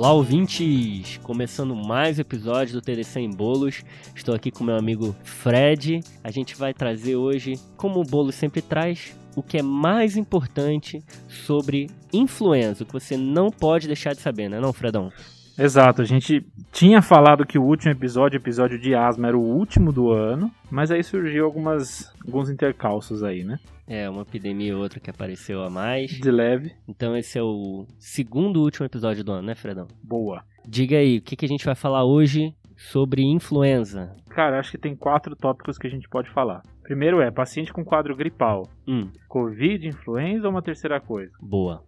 Olá, ouvintes! Começando mais um episódio do TDC em Bolos. Estou aqui com meu amigo Fred. A gente vai trazer hoje, como o bolo sempre traz, o que é mais importante sobre influenza, o que você não pode deixar de saber, né, não, Fredão? Exato, a gente tinha falado que o último episódio, episódio de asma, era o último do ano, mas aí surgiu algumas, alguns intercalços aí, né? É, uma epidemia ou outra que apareceu a mais. De leve. Então esse é o segundo último episódio do ano, né, Fredão? Boa. Diga aí, o que, que a gente vai falar hoje sobre influenza? Cara, acho que tem quatro tópicos que a gente pode falar. Primeiro é paciente com quadro gripal. Hum, Covid, influenza ou uma terceira coisa? boa.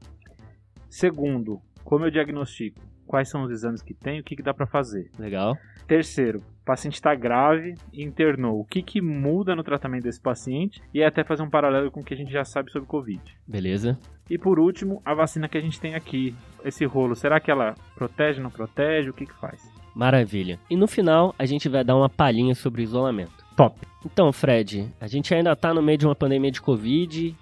Segundo, como eu diagnostico? Quais são os exames que tem? O que, que dá pra fazer? Legal. Terceiro, o paciente está grave e internou. O que, que muda no tratamento desse paciente? E até fazer um paralelo com o que a gente já sabe sobre Covid. Beleza. E por último, a vacina que a gente tem aqui. Esse rolo, será que ela protege, não protege? O que, que faz? Maravilha. E no final, a gente vai dar uma palhinha sobre isolamento. Top. Então, Fred, a gente ainda tá no meio de uma pandemia de Covid,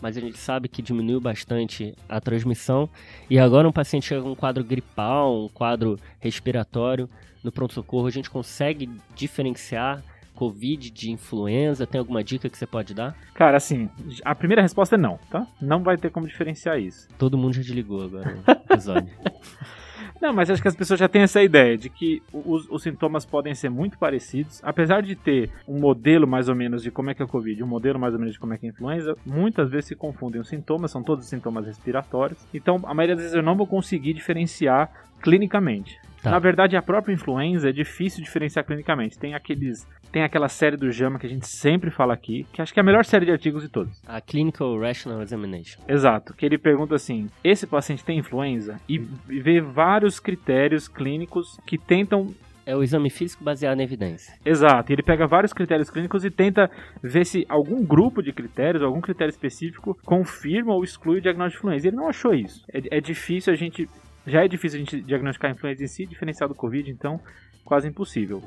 mas a gente sabe que diminuiu bastante a transmissão. E agora um paciente chega com um quadro gripal, um quadro respiratório no pronto-socorro, a gente consegue diferenciar Covid de influenza? Tem alguma dica que você pode dar? Cara, assim, a primeira resposta é não, tá? Não vai ter como diferenciar isso. Todo mundo já desligou agora episódio. Não, mas acho que as pessoas já têm essa ideia de que os, os sintomas podem ser muito parecidos. Apesar de ter um modelo mais ou menos de como é que é o Covid, um modelo mais ou menos de como é que é a influenza, muitas vezes se confundem os sintomas, são todos sintomas respiratórios. Então, a maioria das vezes eu não vou conseguir diferenciar clinicamente. Tá. Na verdade, a própria influenza é difícil diferenciar clinicamente. Tem aqueles, tem aquela série do JAMA que a gente sempre fala aqui, que acho que é a melhor série de artigos de todos. a Clinical Rational Examination. Exato, que ele pergunta assim: esse paciente tem influenza? E vê vários critérios clínicos que tentam. É o exame físico baseado em evidência. Exato, ele pega vários critérios clínicos e tenta ver se algum grupo de critérios, algum critério específico, confirma ou exclui o diagnóstico de influenza. Ele não achou isso. É, é difícil a gente. Já é difícil a gente diagnosticar a influenza em si, diferenciar do Covid, então quase impossível.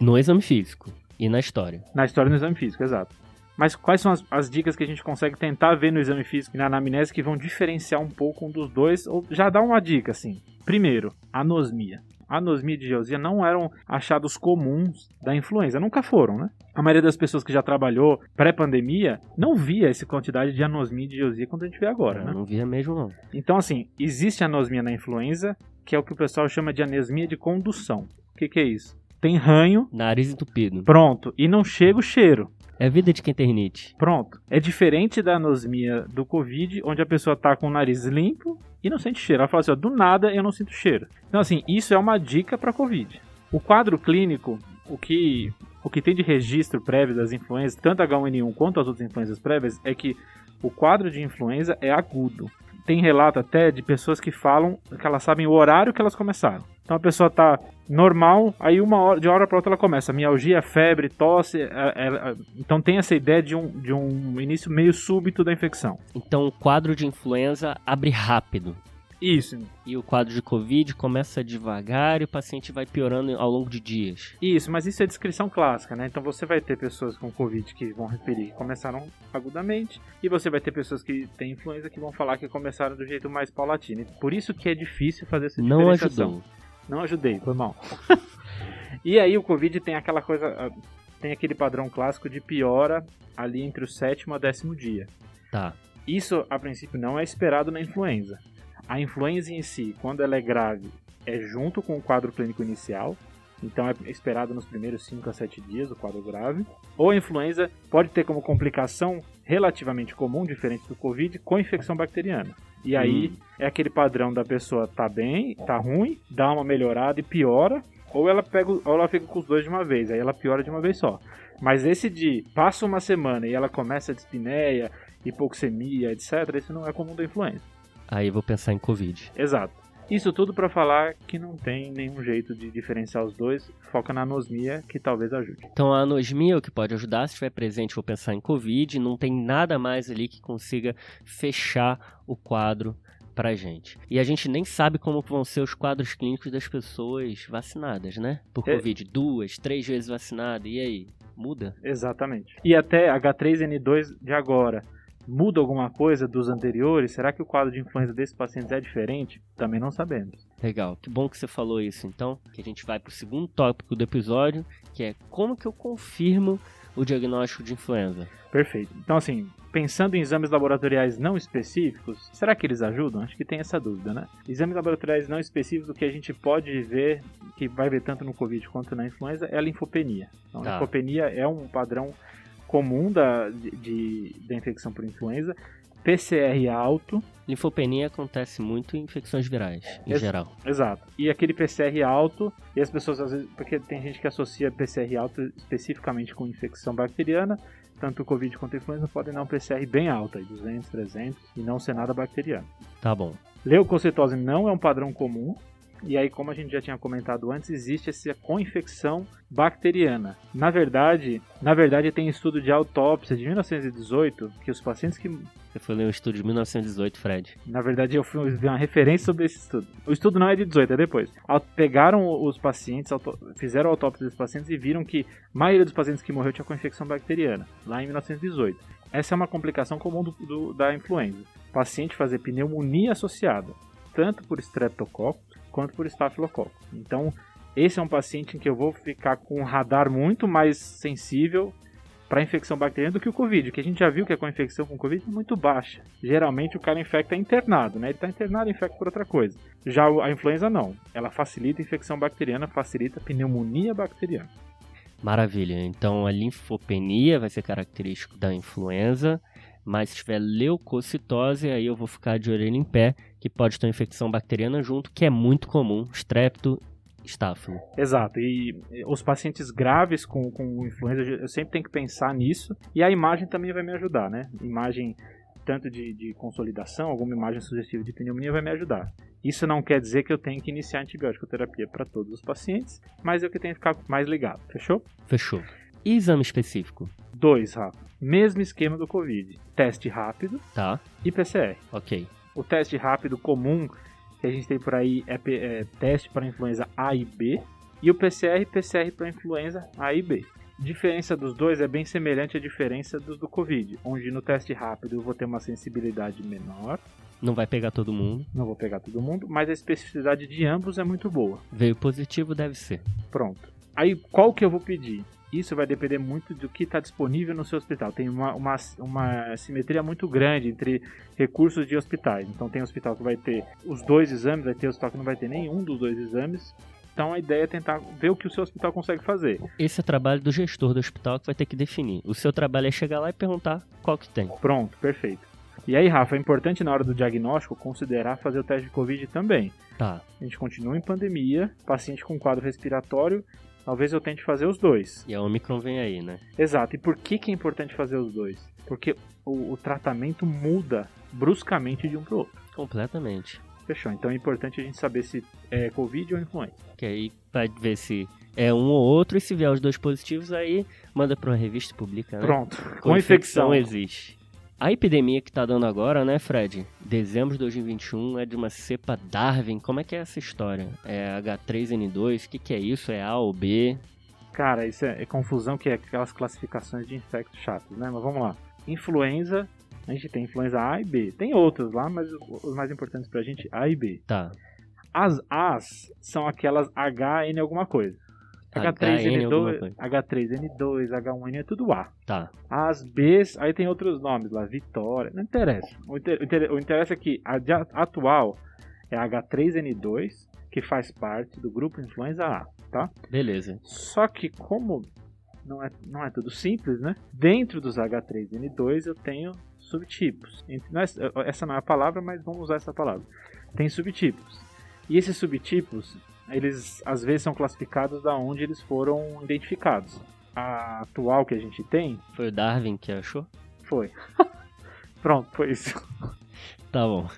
No exame físico e na história. Na história do exame físico, exato. Mas quais são as, as dicas que a gente consegue tentar ver no exame físico e na anamnese que vão diferenciar um pouco um dos dois? Ou já dá uma dica, assim. Primeiro, anosmia. Anosmia e digeosia não eram achados comuns da influenza, nunca foram, né? A maioria das pessoas que já trabalhou pré-pandemia não via essa quantidade de anosmia e digeosia quando a gente vê agora, Eu né? não via mesmo, não. Então, assim, existe anosmia na influenza, que é o que o pessoal chama de anosmia de condução. O que, que é isso? Tem ranho, Nariz entupido. pronto, e não chega o cheiro. É vida de quem tem rinite. Pronto. É diferente da anosmia do Covid, onde a pessoa tá com o nariz limpo e não sente cheiro. Ela fala assim, ó, do nada eu não sinto cheiro. Então, assim, isso é uma dica para Covid. O quadro clínico, o que, o que tem de registro prévio das influenzas, tanto H1N1 quanto as outras influenzas prévias, é que o quadro de influenza é agudo. Tem relato até de pessoas que falam que elas sabem o horário que elas começaram. Então a pessoa tá normal, aí uma hora, de uma hora para outra ela começa mialgia, febre, tosse. é- é- então tem essa ideia de um, de um início meio súbito da infecção. Então o quadro de influenza abre rápido. Isso, E o quadro de Covid começa devagar e o paciente vai piorando ao longo de dias. isso, mas isso é descrição clássica, né? Então você vai ter pessoas com Covid que vão referir que começaram agudamente, e você vai ter pessoas que têm influenza que vão falar que começaram do jeito mais paulatino. Por isso que é difícil fazer essa Não diferenciação. ajudou. Não ajudei, foi mal. e aí o Covid tem aquela coisa, ah, tem aquele padrão clássico de piora ali entre o sétimo a décimo dia. Tá. Isso, a princípio, não é esperado na influenza. A influenza em si, quando ela é grave, é junto com o quadro clínico inicial. Então é esperado nos primeiros 5 a 7 dias o quadro grave. Ou a influenza pode ter como complicação relativamente comum, diferente do Covid, com infecção bacteriana. E aí é aquele padrão da pessoa tá bem, tá ruim, dá uma melhorada e piora, ou ela pega, ou ela fica com os dois de uma vez, aí ela piora de uma vez só. Mas esse de passa uma semana e ela começa a dispneia, hipoxemia, etc, isso não é comum da influenza. Aí eu vou pensar em Covid. Exato. Isso tudo para falar que não tem nenhum jeito de diferenciar os dois, foca na anosmia que talvez ajude. Então a anosmia é o que pode ajudar. Se estiver presente, vou pensar em Covid. Não tem nada mais ali que consiga fechar o quadro pra gente. E a gente nem sabe como vão ser os quadros clínicos das pessoas vacinadas, né? Por É. Covid. Duas, três vezes vacinada. E aí? Muda? Exatamente. E até H3N2 de agora muda alguma coisa dos anteriores? Será que o quadro de influenza desses pacientes é diferente? Também não sabemos. Legal, que bom que você falou isso então, que a gente vai para o segundo tópico do episódio, que é como que eu confirmo o diagnóstico de influenza. Perfeito. Então, assim, pensando em exames laboratoriais não específicos, será que eles ajudam? Acho que tem essa dúvida, né? Exames laboratoriais não específicos, o que a gente pode ver, que vai ver tanto no Covid quanto na influenza, é a linfopenia. Então, tá. a linfopenia é um padrão comum da, de, de, da infecção por influenza. PCR alto. Linfopenia acontece muito em infecções virais, em Ex geral. Exato. E aquele PCR alto, e as pessoas às vezes, porque tem gente que associa PCR alto especificamente com infecção bacteriana, tanto o Covid quanto a influenza podem dar um PCR bem alto, aí 200, 300, e não ser nada bacteriano. Tá bom. Leucocitose não é um padrão comum, e aí, como a gente já tinha comentado antes, existe essa co-infecção bacteriana. Na verdade, na verdade tem estudo de autópsia de 1918 que os pacientes que você foi ler um estudo de 1918, Fred. Na verdade, eu fui ver uma referência sobre esse estudo. O estudo não é de 18, é depois. Pegaram os pacientes, fizeram a autópsia dos pacientes e viram que a maioria dos pacientes que morreu tinha com infecção bacteriana, lá em 1918. Essa é uma complicação comum do, do, da influenza. O paciente fazer pneumonia associada, tanto por estreptococcus quanto por estafilococcus. Então, esse é um paciente em que eu vou ficar com um radar muito mais sensível para infecção bacteriana do que o Covid, que a gente já viu que a co-infecção com Covid é muito baixa. Geralmente o cara infecta internado, né? Ele está internado e infecta por outra coisa. Já a influenza não. Ela facilita a infecção bacteriana, facilita a pneumonia bacteriana. Maravilha. Então a linfopenia vai ser característico da influenza, mas se tiver leucocitose, aí eu vou ficar de orelha em pé, que pode ter infecção bacteriana junto, que é muito comum, estrepto Estáfilo. Exato. E os pacientes graves com, com influenza, eu sempre tenho que pensar nisso. E a imagem também vai me ajudar, né? Imagem tanto de, de consolidação, alguma imagem sugestiva de pneumonia vai me ajudar. Isso não quer dizer que eu tenho que iniciar antibiótico terapia para todos os pacientes, mas eu que tenho que ficar mais ligado. Fechou? Fechou. E exame específico? Dois, Rafa. Mesmo esquema do Covid. Teste rápido tá. e PCR. Ok. O teste rápido comum que a gente tem por aí é, é teste para influenza A e B, e o PCR, PCR para influenza A e B. A diferença dos dois é bem semelhante à diferença dos do Covid, onde no teste rápido eu vou ter uma sensibilidade menor. Não vai pegar todo mundo. Não vou pegar todo mundo, mas a especificidade de ambos é muito boa. Veio positivo, deve ser. Pronto. Aí qual que eu vou pedir? Isso vai depender muito do que está disponível no seu hospital. Tem uma, uma, uma simetria muito grande entre recursos de hospitais. Então tem hospital que vai ter os dois exames, vai ter hospital que não vai ter nenhum dos dois exames. Então a ideia é tentar ver o que o seu hospital consegue fazer. Esse é o trabalho do gestor do hospital que vai ter que definir. O seu trabalho é chegar lá e perguntar qual que tem. Pronto, perfeito. E aí, Rafa, é importante na hora do diagnóstico considerar fazer o teste de Covid também. Tá. A gente continua em pandemia, paciente com quadro respiratório Talvez eu tente fazer os dois. E a Omicron vem aí, né? Exato. E por que, que é importante fazer os dois? Porque o, o tratamento muda bruscamente de um para outro. Completamente. Fechou. Então é importante a gente saber se é Covid ou influenza. Que aí vai ver se é um ou outro e se vier os dois positivos, aí manda para uma revista pública, né? Pronto. Com, Com infecção. infecção existe. A epidemia que tá dando agora, né, Fred? Dezembro de 2021 é de uma cepa Darwin. Como é que é essa história? É H3N2? O que, que é isso? É A ou B? Cara, isso é, é confusão que é aquelas classificações de infectos chatos, né? Mas vamos lá. Influenza, a gente tem influenza A e B. Tem outros lá, mas os mais importantes pra gente, A e B. Tá. As As são aquelas HN alguma coisa. H3N2, H3N2, H1N é tudo A. Tá. As Bs, aí tem outros nomes lá, Vitória, não interessa. O, inter, o interessa é que a atual é H3N2, que faz parte do grupo influenza A, tá? Beleza. Só que como não é, não é tudo simples, né? Dentro dos H3N2 eu tenho subtipos. Essa não é a palavra, mas vamos usar essa palavra. Tem subtipos. E esses subtipos eles às vezes são classificados da onde eles foram identificados. A atual que a gente tem. Foi o Darwin que achou? Foi. Pronto, foi isso. Tá bom.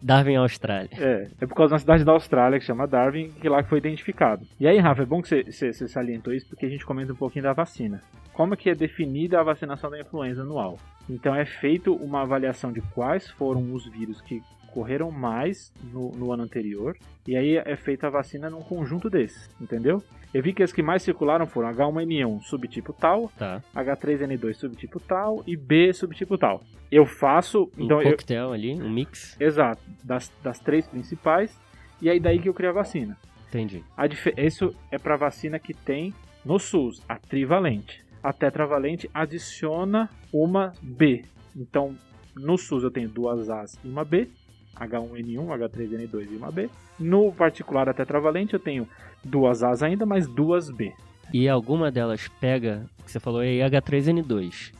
Darwin, Austrália. É, é por causa de uma cidade da Austrália que chama Darwin, que lá foi identificado. E aí, Rafa, é bom que você, salientou isso porque a gente comenta um pouquinho da vacina. Como é que é definida a vacinação da influenza anual? Então é feito uma avaliação de quais foram os vírus que correram mais no, no ano anterior, e aí é feita a vacina num conjunto desses, entendeu? Eu vi que as que mais circularam foram H1N1 subtipo tal, Tá. H3N2 subtipo tal e B subtipo tal. Eu faço, Um então eu, coquetel ali, um mix. exato, das, das três principais, e aí daí que eu criei a vacina. Entendi. A dif- isso é para vacina que tem no SUS, a trivalente. A tetravalente adiciona uma B. Então, no SUS eu tenho duas As e uma B, H1N1, H3N2 e uma B. No particular, a tetravalente eu tenho duas As ainda, mas duas B. E alguma delas pega, que você falou aí, H3N2.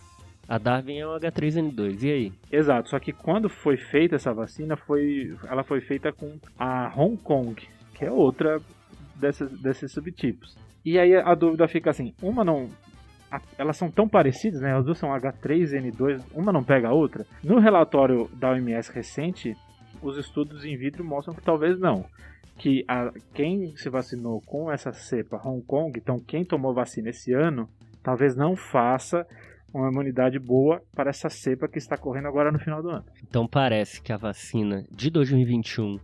A Darwin é o H3N2. E aí? Exato, só que quando foi feita essa vacina, foi, ela foi feita com a Hong Kong, que é outra dessas, desses subtipos. E aí a dúvida fica assim, uma não... a- Elas são tão parecidas, né? As duas são H3N2, uma não pega a outra. No relatório da OMS recente, os estudos in vitro mostram que talvez não. Que a, quem se vacinou com essa cepa Hong Kong, então quem tomou vacina esse ano, talvez não faça uma imunidade boa para essa cepa que está correndo agora no final do ano. Então parece que a vacina de 2021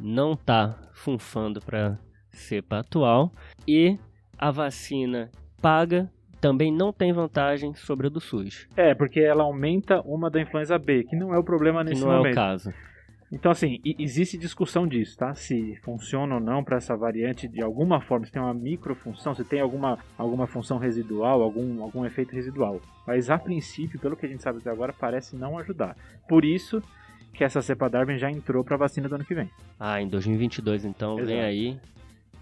não tá funfando para cepa atual e a vacina paga também não tem vantagem sobre a do SUS, É, porque ela aumenta uma da influenza B, que não é o problema que nesse não é momento. o caso. Então, assim, existe discussão disso, tá? Se funciona ou não para essa variante de alguma forma, se tem uma microfunção, se tem alguma, alguma função residual, algum, algum efeito residual. Mas, a princípio, pelo que a gente sabe até agora, parece não ajudar. Por isso que essa cepa Darwin já entrou para a vacina do ano que vem. Ah, em 2022 então vem Exato. aí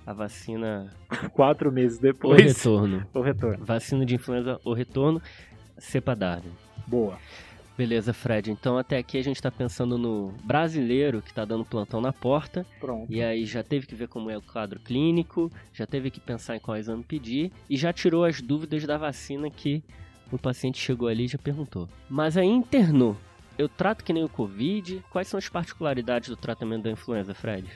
a vacina Quatro meses o depois, retorno. o retorno. Vacina de influenza o retorno, cepa Darwin. Boa. Beleza, Fred. Então até aqui a gente tá pensando no brasileiro que tá dando plantão na porta. Pronto. E aí já teve que ver como é o quadro clínico, já teve que pensar em qual exame pedir e já tirou as dúvidas da vacina que o paciente chegou ali e já perguntou. Mas aí internou. Eu trato que nem o Covid. Quais são as particularidades do tratamento da influenza, Fred?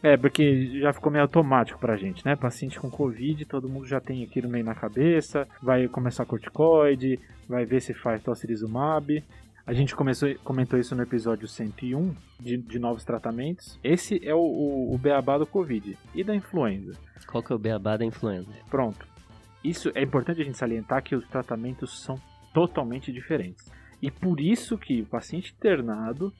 É, porque já ficou meio automático pra gente, né? Paciente com Covid, todo mundo já tem aquilo meio na cabeça, vai começar corticoide, vai ver se faz tocilizumab. A gente começou, comentou isso no episódio 101 de, de novos tratamentos. Esse é o, o, o beabá do Covid e da influenza. Qual que é o beabá da influenza? Pronto. Isso é importante a gente salientar que os tratamentos são totalmente diferentes. E por isso que o paciente internado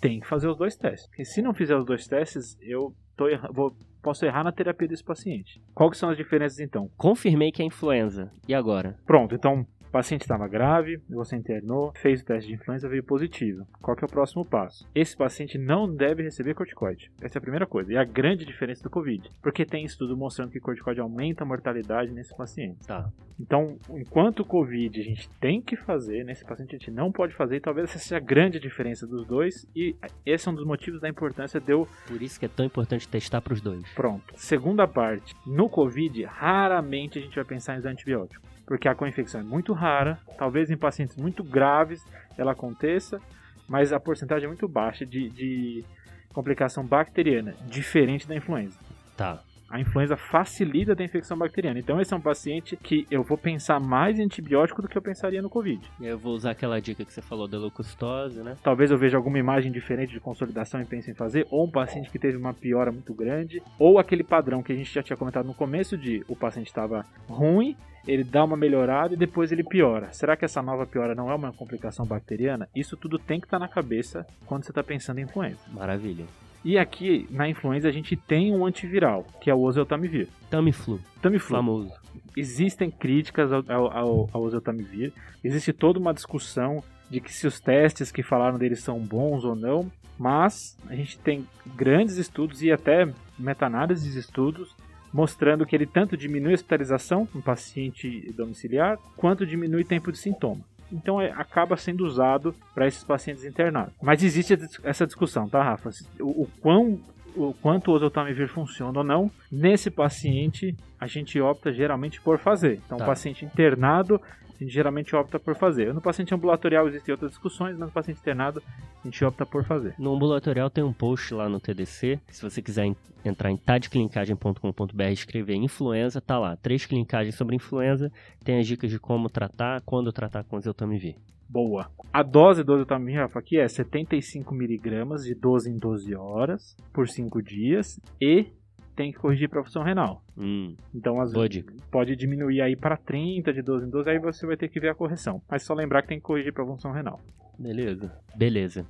tem que fazer os dois testes. Porque se não fizer os dois testes, eu tô vou- posso errar na terapia desse paciente. Quais que são as diferenças então? Confirmei que é influenza. E agora? Pronto, então o paciente estava grave, você internou, fez o teste de influenza, veio positivo. Qual que é o próximo passo? Esse paciente não deve receber corticoide. Essa é a primeira coisa. E a grande diferença do Covid. Porque tem estudo mostrando que corticoide aumenta a mortalidade nesse paciente. Tá. Então, enquanto o Covid a gente tem que fazer, nesse paciente a gente não pode fazer, e talvez essa seja a grande diferença dos dois, e esse é um dos motivos da importância de eu. Por isso que é tão importante testar pros dois. Pronto. Segunda parte, no Covid, raramente a gente vai pensar em antibiótico, porque a co-infecção é muito rara, talvez em pacientes muito graves ela aconteça, mas a porcentagem é muito baixa de, de complicação bacteriana, diferente da influenza. Tá. A influenza facilita a infecção bacteriana. Então, esse é um paciente que eu vou pensar mais em antibiótico do que eu pensaria no Covid. E aí Eu vou usar aquela dica que você falou da leucostose, né? Talvez eu veja alguma imagem diferente de consolidação e pense em fazer, ou um paciente que teve uma piora muito grande, ou aquele padrão que a gente já tinha comentado no começo de o paciente estava ruim, ele dá uma melhorada e depois ele piora. Será que essa nova piora não é uma complicação bacteriana? Isso tudo tem que estar na cabeça quando você está pensando em influenza. Maravilha. E aqui, na influenza, a gente tem um antiviral, que é o oseltamivir. Tamiflu, Tamiflu. famoso. existem críticas ao, ao, ao, ao oseltamivir, existe toda uma discussão de que se os testes que falaram dele são bons ou não, mas a gente tem grandes estudos e até meta-análises de estudos mostrando que ele tanto diminui a hospitalização no paciente domiciliar, quanto diminui tempo de sintoma. Então é, acaba sendo usado para esses pacientes internados. Mas existe essa discussão, tá, Rafa? O, o quão o quanto o oseltamivir funciona ou não, nesse paciente a gente opta geralmente por fazer. Então, Tá. o paciente internado, a gente geralmente opta por fazer. No paciente ambulatorial existem outras discussões, mas no paciente internado a gente opta por fazer. No ambulatorial tem um post lá no TDC. Se você quiser en- entrar em tadclinicagem.com.br e escrever influenza, tá lá. Três clinicagens sobre influenza. Tem as dicas de como tratar, quando tratar com oseltamivir. Boa. A dose do oseltamivir, Rafa, aqui é 75 miligramas de 12 em 12 horas por 5 dias e tem que corrigir para a função renal. Hum, Então, às vezes, pode diminuir aí para 30 de 12 em 12, aí você vai ter que ver a correção. Mas só lembrar que tem que corrigir para a função renal. Beleza. Beleza.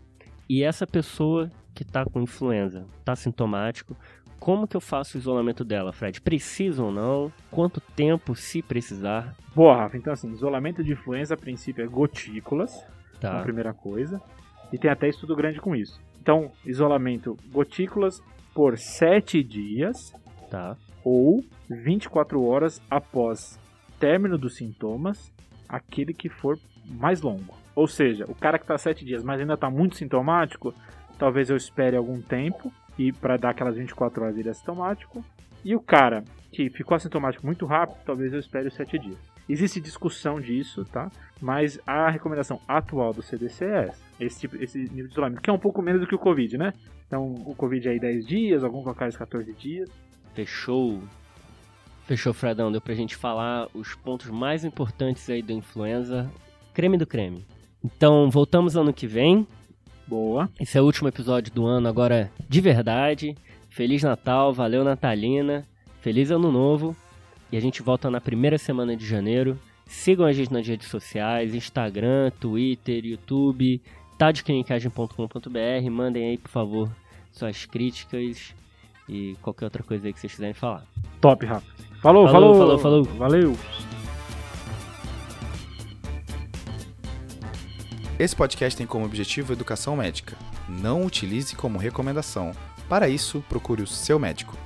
E essa pessoa que tá com influenza, tá sintomático, como que eu faço o isolamento dela, Fred? Precisa ou não? Quanto tempo, se precisar? Boa, Rafa. Então, assim, isolamento de influenza, a princípio, é gotículas. a Tá. primeira coisa. E tem até estudo grande com isso. Então, isolamento gotículas por 7 dias Tá. ou 24 horas após término dos sintomas, aquele que for mais longo. Ou seja, o cara que está 7 dias, mas ainda está muito sintomático, talvez eu espere algum tempo e para dar aquelas 24 horas ele é assintomático. E o cara que ficou assintomático muito rápido, talvez eu espere os 7 dias. Existe discussão disso, tá? Mas a recomendação atual do CDC é essa. Esse, tipo, esse nível de isolamento, que é um pouco menos do que o Covid, né? Então, o Covid é aí 10 dias, alguns locais 14 dias. Fechou. Fechou, Fredão. Deu pra gente falar os pontos mais importantes aí da influenza. Creme do creme. Então, voltamos ano que vem. Boa. Esse é o último episódio do ano, agora de verdade. Feliz Natal, valeu Natalina. Feliz Ano Novo. E a gente volta na primeira semana de janeiro. Sigam a gente nas redes sociais, Instagram, Twitter, YouTube, tadeclinicagem.com.br. Mandem aí, por favor, suas críticas e qualquer outra coisa aí que vocês quiserem falar. Top, Rafa. Falou, Falou, falou. falou, falou. Valeu. Esse podcast tem como objetivo educação médica. Não utilize como recomendação. Para isso, procure o seu médico.